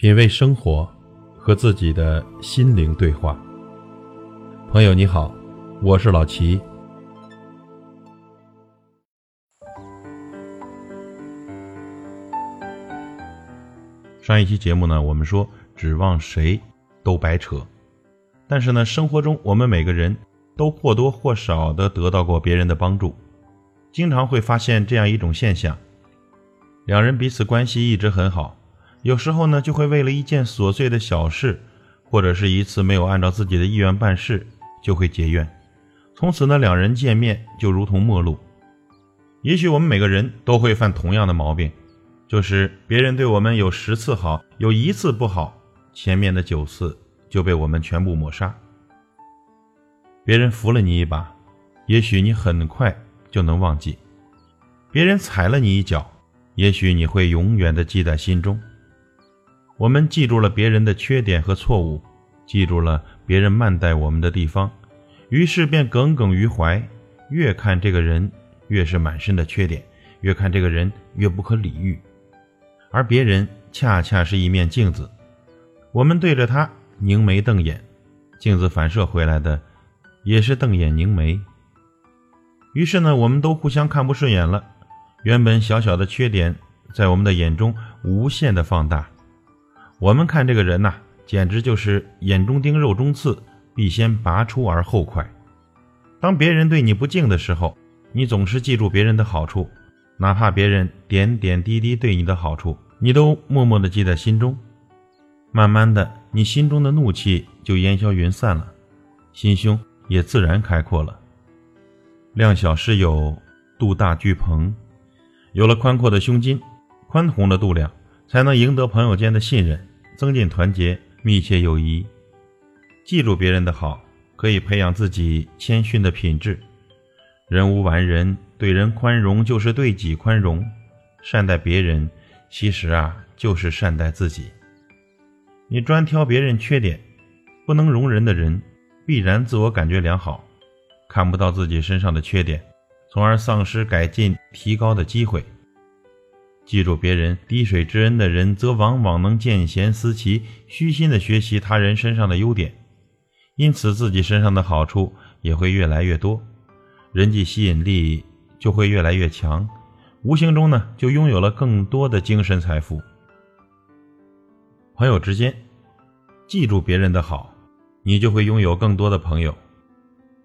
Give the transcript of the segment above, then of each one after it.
品味生活，和自己的心灵对话。朋友你好，我是老齐。上一期节目呢，我们说指望谁都白扯，但是呢，生活中我们每个人都或多或少的得到过别人的帮助，经常会发现这样一种现象：两人彼此关系一直很好。有时候呢，就会为了一件琐碎的小事，或者是一次没有按照自己的意愿办事，就会结怨。从此呢，两人见面就如同陌路。也许我们每个人都会犯同样的毛病，就是别人对我们有十次好，有一次不好，前面的九次就被我们全部抹杀。别人扶了你一把，也许你很快就能忘记；别人踩了你一脚，也许你会永远的记在心中。我们记住了别人的缺点和错误，记住了别人慢待我们的地方，于是便耿耿于怀。越看这个人，越是满身的缺点；越看这个人，越不可理喻。而别人恰恰是一面镜子，我们对着他凝眉瞪眼，镜子反射回来的也是瞪眼凝眉。于是呢，我们都互相看不顺眼了。原本小小的缺点，在我们的眼中无限的放大。我们看这个人呐，简直就是眼中钉、肉中刺，必先拔出而后快。当别人对你不敬的时候，你总是记住别人的好处，哪怕别人点点滴滴对你的好处，你都默默地记在心中。慢慢的，你心中的怒气就烟消云散了，心胸也自然开阔了。量小时有，度大聚朋。有了宽阔的胸襟，宽宏的度量，才能赢得朋友间的信任。增进团结，密切友谊。记住别人的好，可以培养自己谦逊的品质。人无完人，对人宽容就是对己宽容。善待别人，其实啊就是善待自己。你专挑别人缺点，不能容忍的人，必然自我感觉良好，看不到自己身上的缺点，从而丧失改进提高的机会。记住别人滴水之恩的人，则往往能见贤思齐，虚心的学习他人身上的优点，因此自己身上的好处也会越来越多，人际吸引力就会越来越强，无形中呢就拥有了更多的精神财富。朋友之间，记住别人的好，你就会拥有更多的朋友；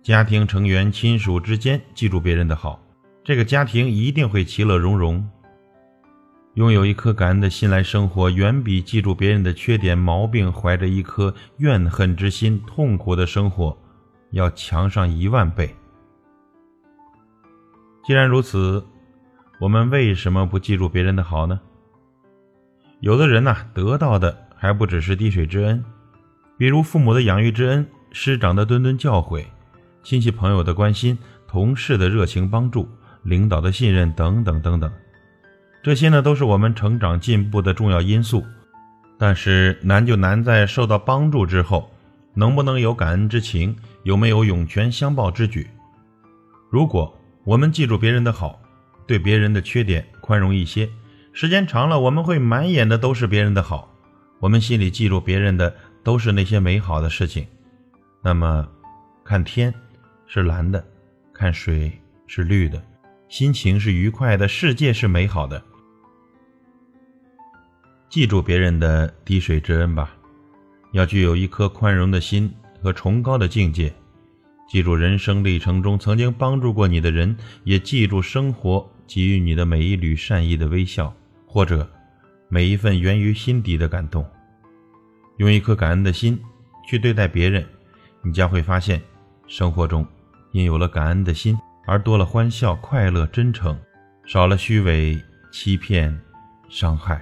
家庭成员、亲属之间，记住别人的好，这个家庭一定会其乐融融。拥有一颗感恩的心来生活，远比记住别人的缺点毛病，怀着一颗怨恨之心痛苦的生活要强上一万倍。既然如此，我们为什么不记住别人的好呢？有的人呐，得到的还不只是滴水之恩，比如父母的养育之恩、师长的谆谆教诲、亲戚朋友的关心、同事的热情帮助、领导的信任等等等等。这些呢，都是我们成长进步的重要因素，但是难就难在受到帮助之后，能不能有感恩之情，有没有涌泉相报之举。如果我们记住别人的好，对别人的缺点宽容一些，时间长了，我们会满眼的都是别人的好，我们心里记住别人的都是那些美好的事情，那么，看天是蓝的，看水是绿的，心情是愉快的，世界是美好的。记住别人的滴水之恩吧，要具有一颗宽容的心和崇高的境界。记住人生历程中曾经帮助过你的人，也记住生活给予你的每一缕善意的微笑，或者每一份源于心底的感动。用一颗感恩的心去对待别人，你将会发现，生活中因有了感恩的心而多了欢笑、快乐、真诚，少了虚伪、欺骗、伤害。